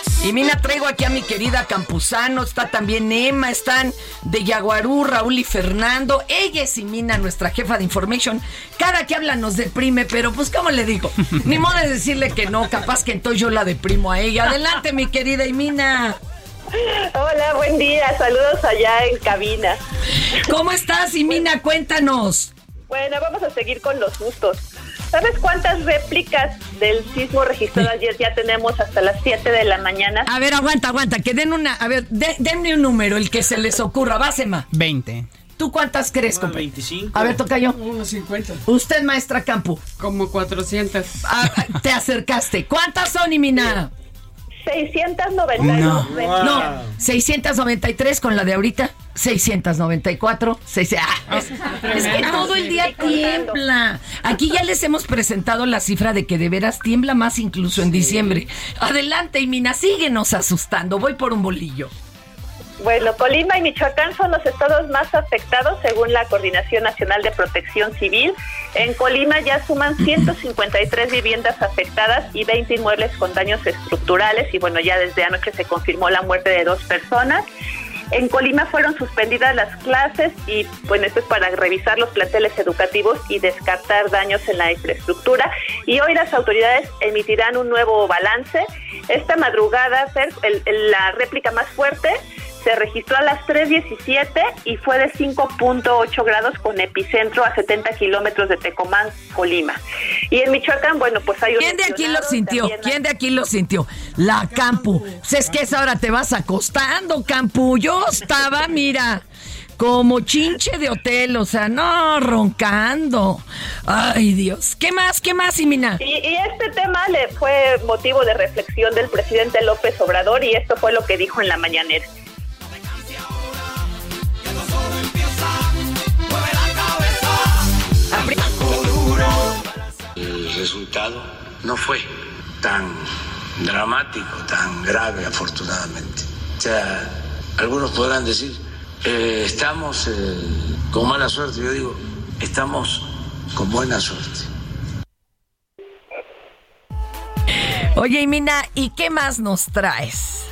Speaker 2: Y mira, traigo aquí a mi querida Campuzano, está también Emma, están de Yaguarú, Raúl y Fernando. Ella es Imina, nuestra jefa de information. Cada que habla nos deprime, pero pues, ¿cómo le digo? Ni modo de decirle que no, capaz que entonces yo la deprimo a ella. Adelante, mi querida Imina.
Speaker 16: Hola, buen día, saludos allá en cabina.
Speaker 2: ¿Cómo estás, Imina? Cuéntanos.
Speaker 16: Bueno, vamos a seguir con los gustos. ¿Sabes cuántas réplicas del sismo registrado ayer ya tenemos hasta las 7 de la mañana?
Speaker 2: A ver, aguanta, aguanta, que den una, a ver, de- denme un número, el que se les ocurra, Básema.
Speaker 4: 20.
Speaker 2: ¿Tú cuántas crees, compadre?
Speaker 3: 25.
Speaker 2: A ver, toca yo.
Speaker 5: Unos 50.
Speaker 2: Usted, maestra Campo.
Speaker 11: Como 400.
Speaker 2: Ah, te acercaste. ¿Cuántas son, Imina?
Speaker 16: 692 réplicas.
Speaker 2: No, 693 con la de ahorita. 694. seis- ah, es, es que todo el día tiembla. Aquí ya les hemos presentado la cifra de que de veras tiembla más incluso en diciembre. Adelante, Imina, síguenos asustando. Voy por un bolillo.
Speaker 16: Bueno, Colima y Michoacán son los estados más afectados según la Coordinación Nacional de Protección Civil. En Colima ya suman 153 viviendas afectadas y 20 inmuebles con daños estructurales y bueno, ya desde anoche se confirmó la muerte de dos personas. En Colima fueron suspendidas las clases y bueno, esto es para revisar los planteles educativos y descartar daños en la infraestructura. Y hoy las autoridades emitirán un nuevo balance. Esta madrugada, Fer, el- el- la réplica más fuerte se registró a las 3.17 y fue de 5.8 grados con epicentro a 70 kilómetros de Tecomán, Colima. Y en Michoacán, bueno, pues hay un...
Speaker 2: ¿Quién de aquí lo sintió?
Speaker 16: también
Speaker 2: ¿Quién de aquí lo sintió? La Campu. Es que esa hora te vas acostando, Campu. Yo estaba, mira, como chinche de hotel, o sea, no, roncando. Ay, Dios. ¿Qué más? ¿Qué más, Imina?
Speaker 16: Y, y este tema le fue motivo de reflexión del presidente López Obrador y esto fue lo que dijo en la mañanera.
Speaker 17: Resultado no fue tan dramático, tan grave, afortunadamente. O sea, algunos podrán decir, eh, estamos eh, con mala suerte. Yo digo, estamos con buena suerte.
Speaker 2: Oye, Mina, ¿y qué más nos traes?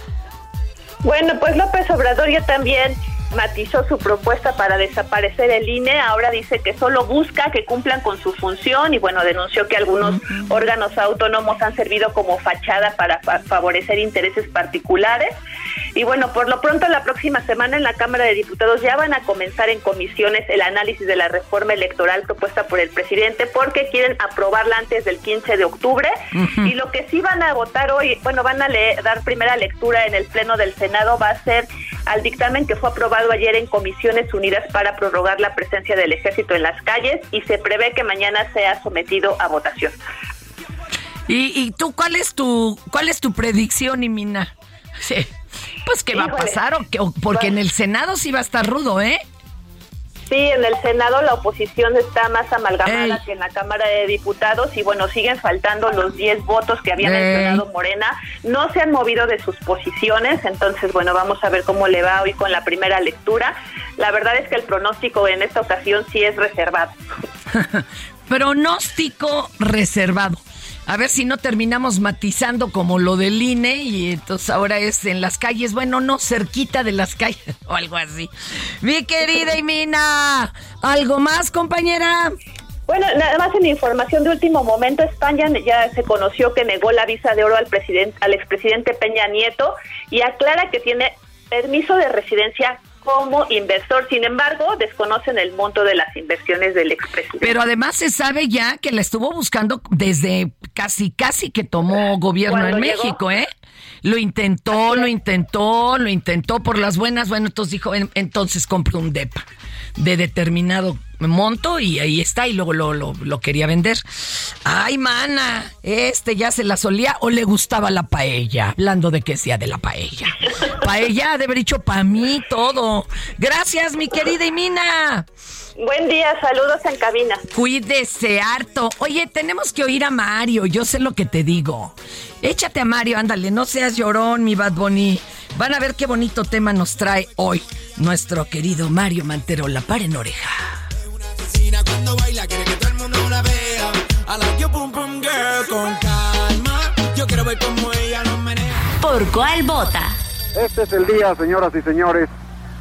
Speaker 16: Bueno, pues López Obrador ya también matizó su propuesta para desaparecer el INE. Ahora dice que solo busca que cumplan con su función y bueno, denunció que algunos órganos autónomos han servido como fachada para favorecer intereses particulares. Y bueno, por lo pronto la próxima semana en la Cámara de Diputados ya van a comenzar en comisiones el análisis de la reforma electoral propuesta por el presidente porque quieren aprobarla antes del 15 de octubre. Y lo que sí van a votar hoy, bueno, van a leer, dar primera lectura en el Pleno del Senado va a ser al dictamen que fue aprobado ayer en Comisiones Unidas para prorrogar la presencia del ejército en las calles y se prevé que mañana sea sometido a votación.
Speaker 2: ¿Y, y tú cuál es tu cuál es tu predicción, Imina? Sí. Pues qué va a pasar o que, porque en el Senado sí va a estar rudo, ¿eh?
Speaker 16: Sí, en el Senado la oposición está más amalgamada que en la Cámara de Diputados y bueno, siguen faltando los 10 votos que había mencionado Morena. No se han movido de sus posiciones, entonces bueno, vamos a ver cómo le va hoy con la primera lectura. La verdad es que el pronóstico en esta ocasión sí es reservado.
Speaker 2: pronóstico reservado. A ver si no terminamos matizando como lo del INE y entonces ahora es en las calles, bueno, no cerquita de las calles o algo así. Mi querida Imina, ¿algo más, compañera?
Speaker 16: Bueno, nada más en información de último momento, España ya se conoció que negó la visa de oro al presidente, al expresidente Peña Nieto y aclara que tiene permiso de residencia como inversor. Sin embargo, desconocen el monto de las inversiones del expresidente.
Speaker 2: Pero además se sabe ya que la estuvo buscando desde casi, casi que tomó gobierno en México, ¿eh? Lo intentó, lo intentó, lo intentó por las buenas. Bueno, entonces dijo, entonces compró un DEPA de determinado monto y ahí está y luego lo, lo, quería vender. Ay, mana, este ya se la solía o le gustaba la paella, hablando de que sea de la paella. Paella de haber dicho para mí todo. Gracias, mi querida Imina.
Speaker 16: Buen día, saludos en cabina.
Speaker 2: Cuídese harto. Oye, tenemos que oír a Mario, yo sé lo que te digo. Échate a Mario, ándale, no seas llorón, mi Bad Bunny. Van a ver qué bonito tema nos trae hoy nuestro querido Mario Mantero, la par en oreja. Cuando baila, quiere que todo el mundo la vea. A la yo pum pum girl con calma. Yo quiero ver cómo ella nos menea.
Speaker 18: ¿Por cuál vota?
Speaker 19: Este es el día, señoras y señores,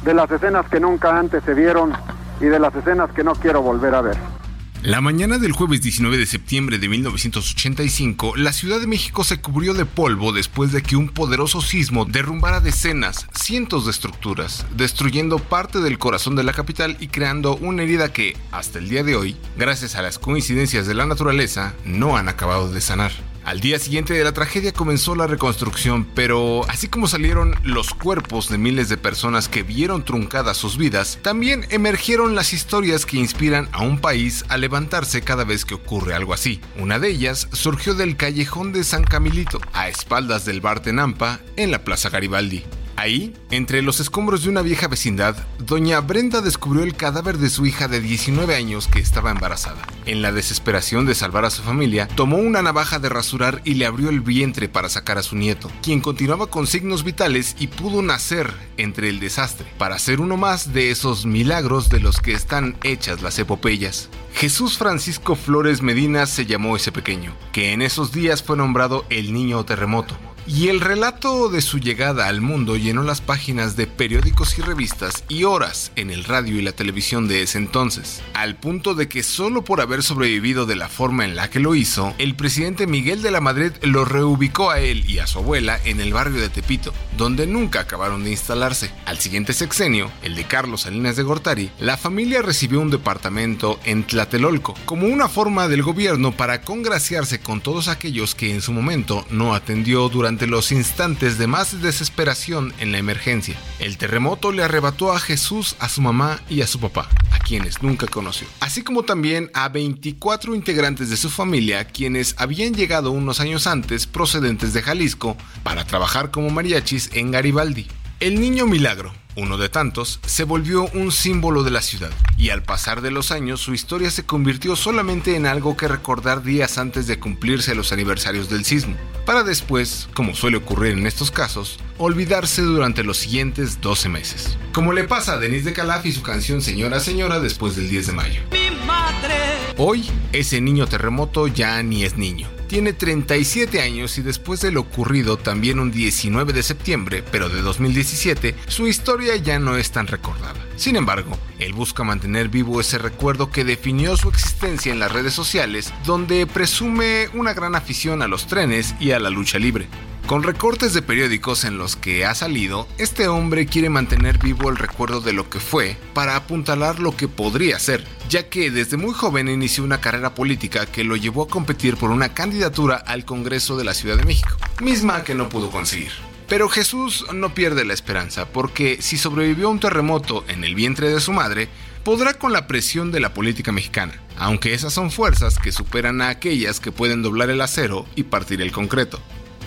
Speaker 19: de las escenas que nunca antes se vieron y de las escenas que no quiero volver a ver.
Speaker 20: La mañana del jueves 19 de septiembre de 1985, la Ciudad de México se cubrió de polvo después de que un poderoso sismo derrumbara decenas, cientos de estructuras, destruyendo parte del corazón de la capital y creando una herida que, hasta el día de hoy, gracias a las coincidencias de la naturaleza, no han acabado de sanar. Al día siguiente de la tragedia comenzó la reconstrucción, pero así como salieron los cuerpos de miles de personas que vieron truncadas sus vidas, también emergieron las historias que inspiran a un país a levantarse cada vez que ocurre algo así. Una de ellas surgió del callejón de San Camilito, a espaldas del bar Tenampa, en la Plaza Garibaldi. Ahí, entre los escombros de una vieja vecindad, doña Brenda descubrió el cadáver de su hija de 19 años que estaba embarazada. En la desesperación de salvar a su familia, tomó una navaja de rasurar y le abrió el vientre para sacar a su nieto, quien continuaba con signos vitales y pudo nacer entre el desastre, para ser uno más de esos milagros de los que están hechas las epopeyas. Jesús Francisco Flores Medina se llamó ese pequeño, que en esos días fue nombrado el niño terremoto y el relato de su llegada al mundo llenó las páginas de periódicos y revistas y horas en el radio y la televisión de ese entonces, al punto de que solo por haber sobrevivido de la forma en la que lo hizo, el presidente Miguel de la Madrid lo reubicó a él y a su abuela en el barrio de Tepito, donde nunca acabaron de instalarse. Al siguiente sexenio, el de Carlos Salinas de Gortari, la familia recibió un departamento en Tlatelolco, como una forma del gobierno para congraciarse con todos aquellos que en su momento no atendió durante los instantes de más desesperación en la emergencia. El terremoto le arrebató a Jesús, a su mamá y a su papá, a quienes nunca conoció, así como también a 24 integrantes de su familia quienes habían llegado unos años antes procedentes de Jalisco para trabajar como mariachis en Garibaldi. El niño milagro, uno de tantos, se volvió un símbolo de la ciudad, y al pasar de los años su historia se convirtió solamente en algo que recordar días antes de cumplirse los aniversarios del sismo, para después, como suele ocurrir en estos casos, olvidarse durante los siguientes 12 meses. Como le pasa a Denise de Calaf y su canción Señora Señora después del 10 de mayo.
Speaker 21: Mi
Speaker 12: madre.
Speaker 20: Hoy, ese niño terremoto ya ni es niño. Tiene 37 años y después de lo ocurrido también un 19 de septiembre, pero de 2017, su historia ya no es tan recordada. Sin embargo, él busca mantener vivo ese recuerdo que definió su existencia en las redes sociales, donde presume una gran afición a los trenes y a la lucha libre. Con recortes de periódicos en los que ha salido, este hombre quiere mantener vivo el recuerdo de lo que fue para apuntalar lo que podría ser, ya que desde muy joven inició una carrera política que lo llevó a competir por una candidatura al Congreso de la Ciudad de México, misma que no pudo conseguir. Pero Jesús no pierde la esperanza, porque si sobrevivió a un terremoto en el vientre de su madre, podrá con la presión de la política mexicana, aunque esas son fuerzas que superan a aquellas que pueden doblar el acero y partir el concreto.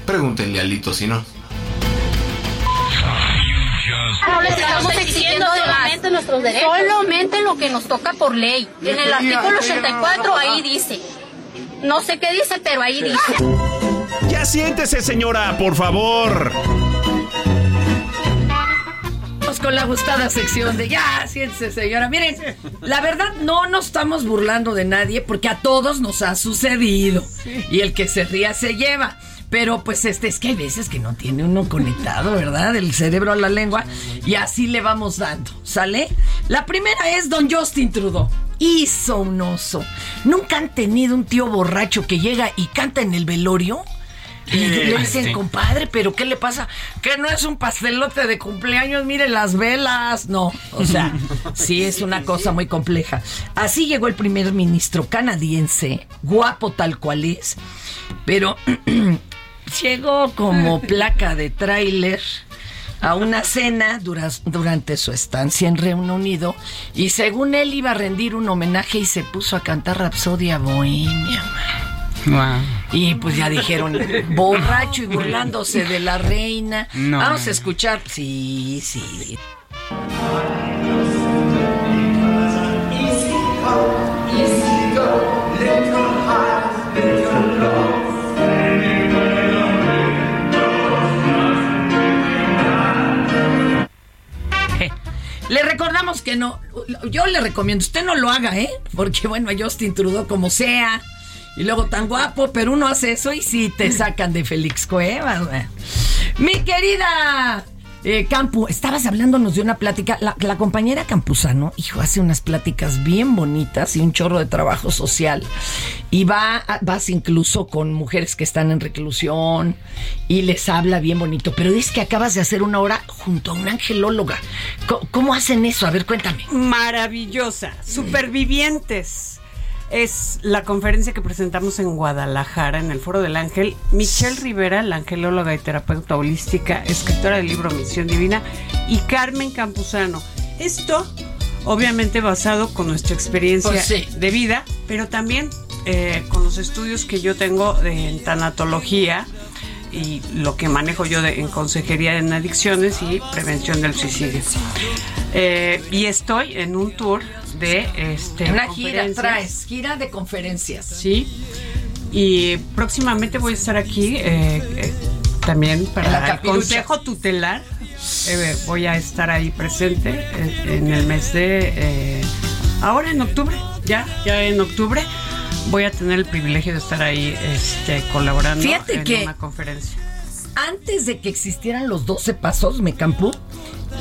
Speaker 20: Pregúntenle a Lito si no.
Speaker 18: No les estamos exigiendo solamente nuestros derechos. Solamente lo que nos toca por ley. En el artículo 84 ahí dice. No sé qué dice, pero ahí dice.
Speaker 1: Ya siéntese, señora, por favor.
Speaker 2: Vamos con la gustada sección de ya, siéntese, señora. Miren, la verdad no nos estamos burlando de nadie porque a todos nos ha sucedido. Y el que se ría se lleva. Pero pues este es que hay veces que no tiene uno conectado, ¿verdad? El cerebro a la lengua. Y así le vamos dando. ¿Sale? La primera es Don Justin Trudeau. Hizo un oso. ¿Nunca han tenido un tío borracho que llega y canta en el velorio? Y le dicen,
Speaker 21: Sí.
Speaker 2: compadre, pero ¿qué le pasa? Que no es un pastelote de cumpleaños, mire las velas. No, o sea, sí es una cosa muy compleja. Así llegó el primer ministro canadiense, guapo tal cual es, pero llegó como placa de tráiler a una cena durante su estancia en Reino Unido y según él iba a rendir un homenaje y se puso a cantar Rapsodia Bohemia. Y pues ya dijeron, borracho y burlándose de la reina.
Speaker 4: No.
Speaker 2: Vamos a escuchar. Sí, sí. Le recordamos que no, yo le recomiendo, usted no lo haga, ¿eh? Porque bueno, Justin Trudeau como sea, y luego tan guapo, pero uno hace eso y sí te sacan de Félix Cuevas. Mi querida eh, Campu, estabas hablándonos de una plática, la, la compañera Campuzano, hijo, hace unas pláticas bien bonitas y un chorro de trabajo social. Y va, vas incluso con mujeres que están en reclusión y les habla bien bonito. Pero dices que acabas de hacer una hora junto a una angelóloga. Co- ¿Cómo, hacen eso? A ver, cuéntame.
Speaker 11: Maravillosa. Supervivientes. Es la conferencia que presentamos en Guadalajara, en el Foro del Ángel. Michelle Rivera, la angelóloga y terapeuta holística, escritora del libro Misión Divina, y Carmen Campuzano. Esto, obviamente, basado con nuestra experiencia
Speaker 2: Pues sí.
Speaker 11: de vida, pero también eh, con los estudios que yo tengo de, en tanatología y lo que manejo yo de- en consejería en adicciones y prevención del suicidio. Eh, y estoy en un tour de este
Speaker 2: Una gira traes, gira de conferencias.
Speaker 11: Sí. Y próximamente voy a estar aquí eh, eh, también para el. Consejo Tutelar. Eh, voy a estar ahí presente eh, en el mes de... ahora en octubre, ya, ya en octubre. Voy a tener el privilegio de estar ahí este, colaborando
Speaker 2: Fíjate
Speaker 11: en
Speaker 2: que-
Speaker 11: una conferencia.
Speaker 2: antes de que existieran los 12 pasos, me campó,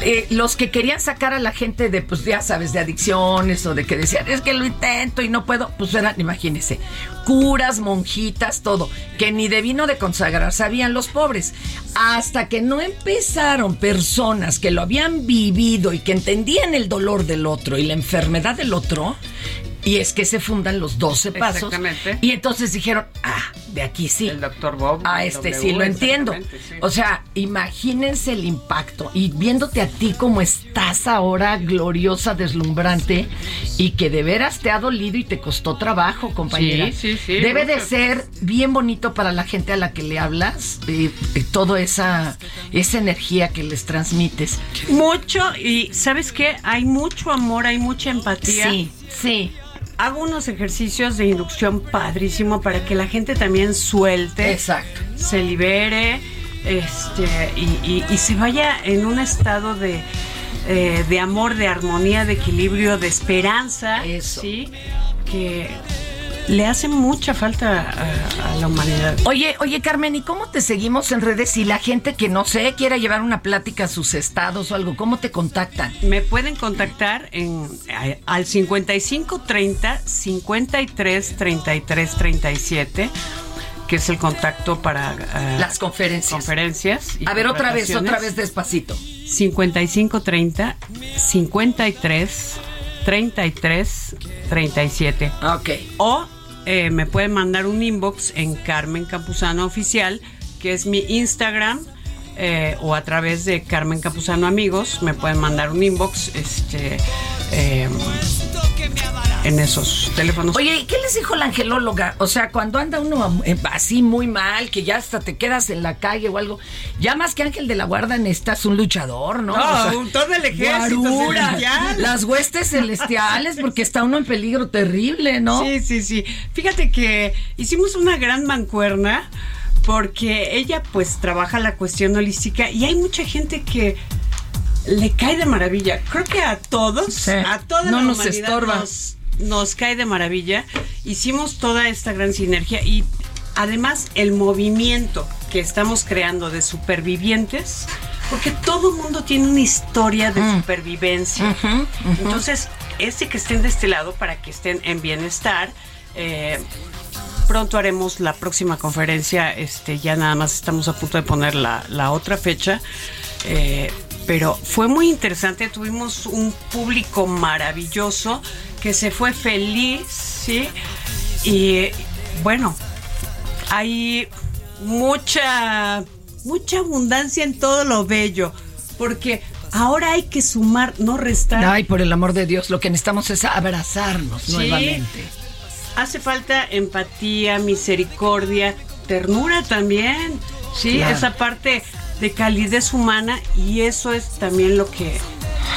Speaker 2: eh, los que querían sacar a la gente de, pues ya sabes, de adicciones o de que decían, es que lo intento y no puedo, pues eran, imagínense, curas, monjitas, todo, que ni de vino de consagrar sabían los pobres. Hasta que no empezaron personas que lo habían vivido y que entendían el dolor del otro y la enfermedad del otro, y es que se fundan los 12 pasos.
Speaker 11: Exactamente.
Speaker 2: Y entonces dijeron, ah, de aquí sí.
Speaker 11: El doctor Bob.
Speaker 2: A
Speaker 11: el
Speaker 2: este
Speaker 11: W,
Speaker 2: sí lo entiendo.
Speaker 11: sí.
Speaker 2: O sea, imagínense el impacto y viéndote a ti como estás ahora, gloriosa, deslumbrante, y que de veras te ha dolido y te costó trabajo, compañera.
Speaker 11: Sí, sí, sí,
Speaker 2: Debe de ser bien bonito para la gente a la que le hablas, eh, eh, toda esa, esa energía que les transmites.
Speaker 11: Mucho, y ¿sabes qué? Hay mucho amor, hay mucha empatía.
Speaker 2: Sí, sí.
Speaker 11: Hago unos ejercicios de inducción padrísimo para que la gente también suelte.
Speaker 2: Exacto.
Speaker 11: Se libere este, y, y- y se vaya en un estado de, eh, de amor, de armonía, de equilibrio, de esperanza, ¿sí? Que le hace mucha falta a, a la humanidad.
Speaker 2: Oye, oye Carmen, ¿y cómo te seguimos en redes si la gente que no sé quiera llevar una plática a sus estados o algo, cómo te contactan?
Speaker 11: Me pueden contactar en a- al 5530 53 33 37 que es el contacto para eh,
Speaker 2: Las conferencias.
Speaker 11: conferencias y
Speaker 2: A ver, otra vez, otra vez despacito.
Speaker 11: 5530 53 33 37.
Speaker 2: Ok.
Speaker 11: O eh, me pueden mandar un inbox en Carmen Campuzano Oficial, que es mi Instagram, eh, o a través de Carmen Campuzano Amigos, me pueden mandar un inbox este, eh, en esos teléfonos.
Speaker 2: Oye, ¿y qué les dijo la angelóloga? O sea, cuando anda uno eh, así muy mal, que ya hasta te quedas en la calle o algo, ya más que ángel de la guarda necesitas un luchador, ¿no?
Speaker 11: No, un- todo el ejército
Speaker 2: guarura,
Speaker 11: celestial.
Speaker 2: Las huestes celestiales, porque está uno en peligro terrible, ¿no?
Speaker 11: Sí, sí, sí. Fíjate que hicimos una gran mancuerna porque ella pues trabaja la cuestión holística y hay mucha gente que le cae de maravilla. Creo que a todos, a toda
Speaker 2: No
Speaker 11: la
Speaker 2: nos
Speaker 11: humanidad
Speaker 2: estorba.
Speaker 11: Nos, nos cae de maravilla. Hicimos toda esta gran sinergia y además el movimiento que estamos creando de supervivientes, porque todo mundo tiene una historia de supervivencia. Entonces, este que estén de este lado para que estén en bienestar. eh, pronto haremos la próxima conferencia. Este, ya nada más estamos a punto de poner la, la otra fecha. Eh, pero fue muy interesante. Tuvimos un público maravilloso que se fue feliz, ¿sí? Y bueno, hay mucha, mucha abundancia en todo lo bello. Porque ahora hay que sumar, no restar.
Speaker 2: Ay, por el amor de Dios, lo que necesitamos es abrazarnos
Speaker 11: Sí.
Speaker 2: nuevamente.
Speaker 11: Hace falta empatía, misericordia, ternura también. Sí,
Speaker 2: Claro.
Speaker 11: esa parte de calidez humana y eso es también lo que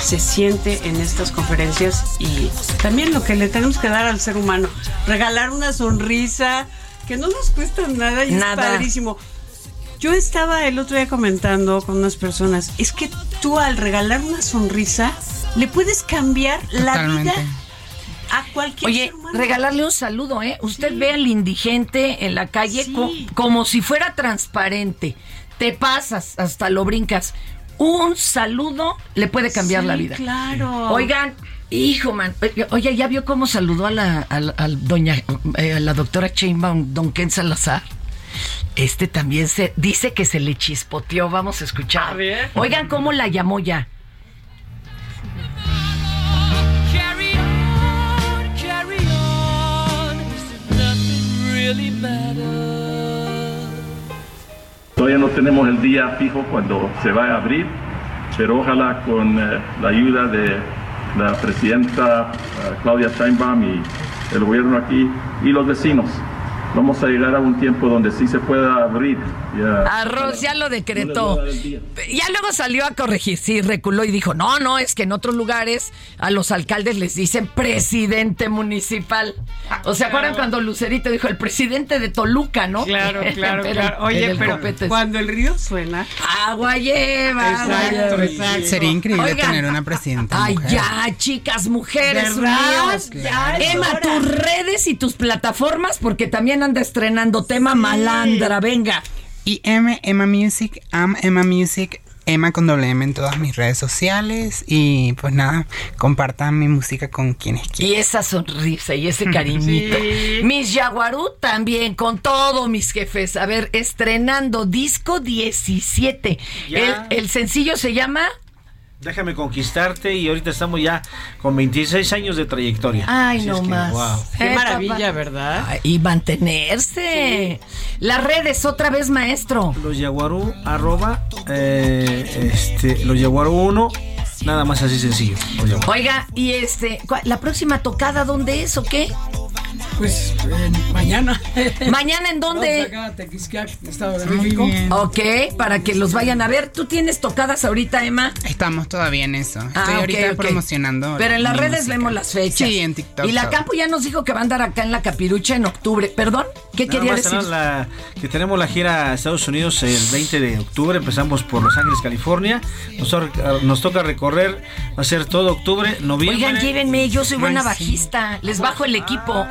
Speaker 11: se siente en estas conferencias y también lo que le tenemos que dar al ser humano. Regalar una sonrisa que no nos cuesta nada y
Speaker 2: Nada.
Speaker 11: es padrísimo. Yo estaba el otro día comentando con unas personas, es que tú al regalar una sonrisa le puedes cambiar la
Speaker 4: Totalmente.
Speaker 11: vida a cualquier
Speaker 2: Oye,
Speaker 11: ser humano.
Speaker 2: regalarle un saludo, ¿eh? Usted ve al indigente en la calle co- como si fuera transparente. Te pasas, hasta lo brincas. Un saludo le puede cambiar
Speaker 11: Sí,
Speaker 2: la vida.
Speaker 11: claro.
Speaker 2: Oigan, hijo, man. Oye, ¿ya vio cómo saludó a la, a doña, eh, a la doctora Chainbaum, don Ken Salazar? Este también se dice que se le chispoteó. Vamos a escuchar.
Speaker 11: A ver.
Speaker 2: Oigan cómo la llamó ya.
Speaker 12: Carry on, carry on. Nothing really matters.
Speaker 22: Todavía no tenemos el día fijo cuando se va a abrir, pero ojalá con eh, la ayuda de la presidenta eh, Claudia Sheinbaum y el gobierno aquí y los vecinos, vamos a llegar a un tiempo donde sí se pueda abrir. Ya-
Speaker 2: Arroz ya lo decretó.
Speaker 22: No.
Speaker 2: Ya luego salió a corregir, sí, reculó y dijo, no, no, es que en otros lugares a los alcaldes les dicen presidente municipal. O sea, ¿acuerdan cuando Lucerito dijo el presidente de Toluca, no?
Speaker 11: Claro, claro,
Speaker 2: Pero
Speaker 11: claro. Oye,
Speaker 2: el
Speaker 11: pero cuando el río suena.
Speaker 2: Agua lleva. agua
Speaker 11: Exacto,
Speaker 2: lleva.
Speaker 11: exacto.
Speaker 4: Sería increíble
Speaker 2: Oigan.
Speaker 4: tener una presidenta.
Speaker 2: Ay,
Speaker 4: mujer.
Speaker 2: ya, chicas, mujeres unidas.
Speaker 11: Ya es
Speaker 2: Emma, tus redes y tus plataformas, porque también anda estrenando tema malandra. Venga.
Speaker 4: Y M, Emma Music, Am Emma Music, Emma con doble M en todas mis redes sociales. Y pues nada, compartan mi música con quienes quieran.
Speaker 2: Y esa sonrisa y ese cariñito.
Speaker 4: Sí.
Speaker 2: Mis Yaguarú también, con todo, mis jefes. A ver, estrenando disco 17. El, el sencillo se llama
Speaker 3: Déjame conquistarte y ahorita estamos ya con 26 años de trayectoria.
Speaker 2: Ay,
Speaker 3: Así
Speaker 2: no
Speaker 3: es que,
Speaker 2: más.
Speaker 3: wow.
Speaker 11: Qué
Speaker 2: Eh,
Speaker 11: maravilla,
Speaker 2: papá.
Speaker 11: ¿verdad?
Speaker 2: Ay, Y mantenerse. Las redes, otra vez, maestro.
Speaker 3: Los Yaguarú, arroba, eh, este, los Yaguarú 1, nada más así sencillo.
Speaker 2: Oiga, y este, ¿cuál- la próxima tocada, ¿dónde es o qué?
Speaker 5: Pues mañana.
Speaker 2: ¿Mañana en dónde?
Speaker 5: Vamos acá, Tequisquiac, Estado de México.
Speaker 2: Ok, para que los vayan a ver. ¿Tú tienes tocadas ahorita, Emma?
Speaker 4: Estamos todavía en eso. Estoy
Speaker 2: Ah, ok,
Speaker 4: ahorita promocionando.
Speaker 2: Pero en las redes
Speaker 4: música.
Speaker 2: vemos las fechas.
Speaker 4: Sí, en TikTok.
Speaker 2: Y la
Speaker 4: todo.
Speaker 2: Campo ya nos dijo que va a andar acá en la Capirucha en octubre. ¿Perdón? ¿Qué
Speaker 3: Nada
Speaker 2: quería
Speaker 3: más,
Speaker 2: decir?
Speaker 3: ¿no? La- que tenemos la gira a Estados Unidos el 20 de octubre. Empezamos por Los Ángeles, California. Nos, nos toca recorrer, va a ser todo octubre, noviembre.
Speaker 2: Oigan, llévenme, yo soy buena
Speaker 3: Ay, sí.
Speaker 2: bajista. Les bajo el equipo.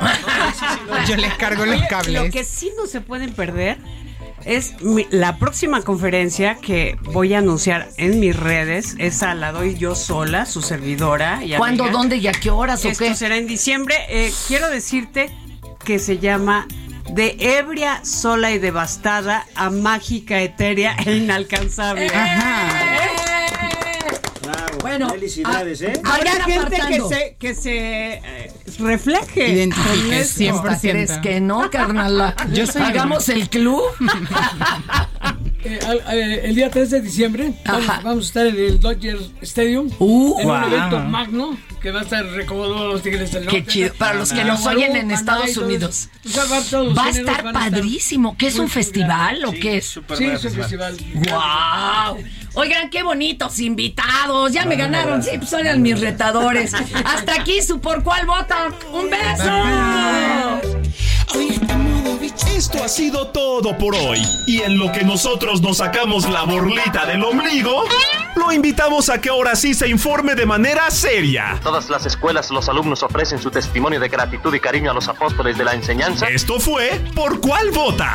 Speaker 4: Yo les cargo los cables.
Speaker 11: Lo que sí no se pueden perder es mi- la próxima conferencia que voy a anunciar en mis redes. Esa la doy yo sola, su servidora. y
Speaker 2: ¿Cuándo,
Speaker 11: amiga.
Speaker 2: dónde y a qué horas o
Speaker 11: Esto
Speaker 2: qué?
Speaker 11: será en diciembre. Eh, quiero decirte que se llama De ebria, sola y devastada a mágica, etérea e inalcanzable.
Speaker 2: Bueno,
Speaker 3: felicidades, ¿eh?
Speaker 11: Habrá gente que
Speaker 2: apartando.
Speaker 11: se, que se eh, refleje.
Speaker 4: Identifique,
Speaker 11: con esto.
Speaker 4: 100%.
Speaker 2: ¿Crees que no, carnal?
Speaker 4: Yo soy
Speaker 2: Hagamos el club.
Speaker 5: Eh, al- eh, el día 3 de diciembre vamos, vamos a estar en el Dodger Stadium
Speaker 2: Uh,
Speaker 5: en
Speaker 3: wow.
Speaker 5: un evento magno que va a estar recomodado a los Tigres del Norte.
Speaker 2: Qué chido. Para los que nos oyen en Estados Unidos.
Speaker 5: eso. O sea, va, todos los
Speaker 2: Va a estar padrísimo. ¿Qué es un festival o
Speaker 3: Sí,
Speaker 2: qué es?
Speaker 5: Sí, es un festival.
Speaker 2: ¡Wow! Oigan, qué bonitos invitados. Ya me ganaron. Sí, pues eran mis retadores. Hasta aquí su por cuál vota. ¡Un beso!
Speaker 1: Esto ha sido todo por hoy. Y en lo que nosotros nos sacamos la borlita del ombligo, lo invitamos a que ahora sí se informe de manera seria.
Speaker 23: todas las escuelas los alumnos ofrecen su testimonio de gratitud y cariño a los apóstoles de la enseñanza.
Speaker 1: Esto fue Por cuál vota.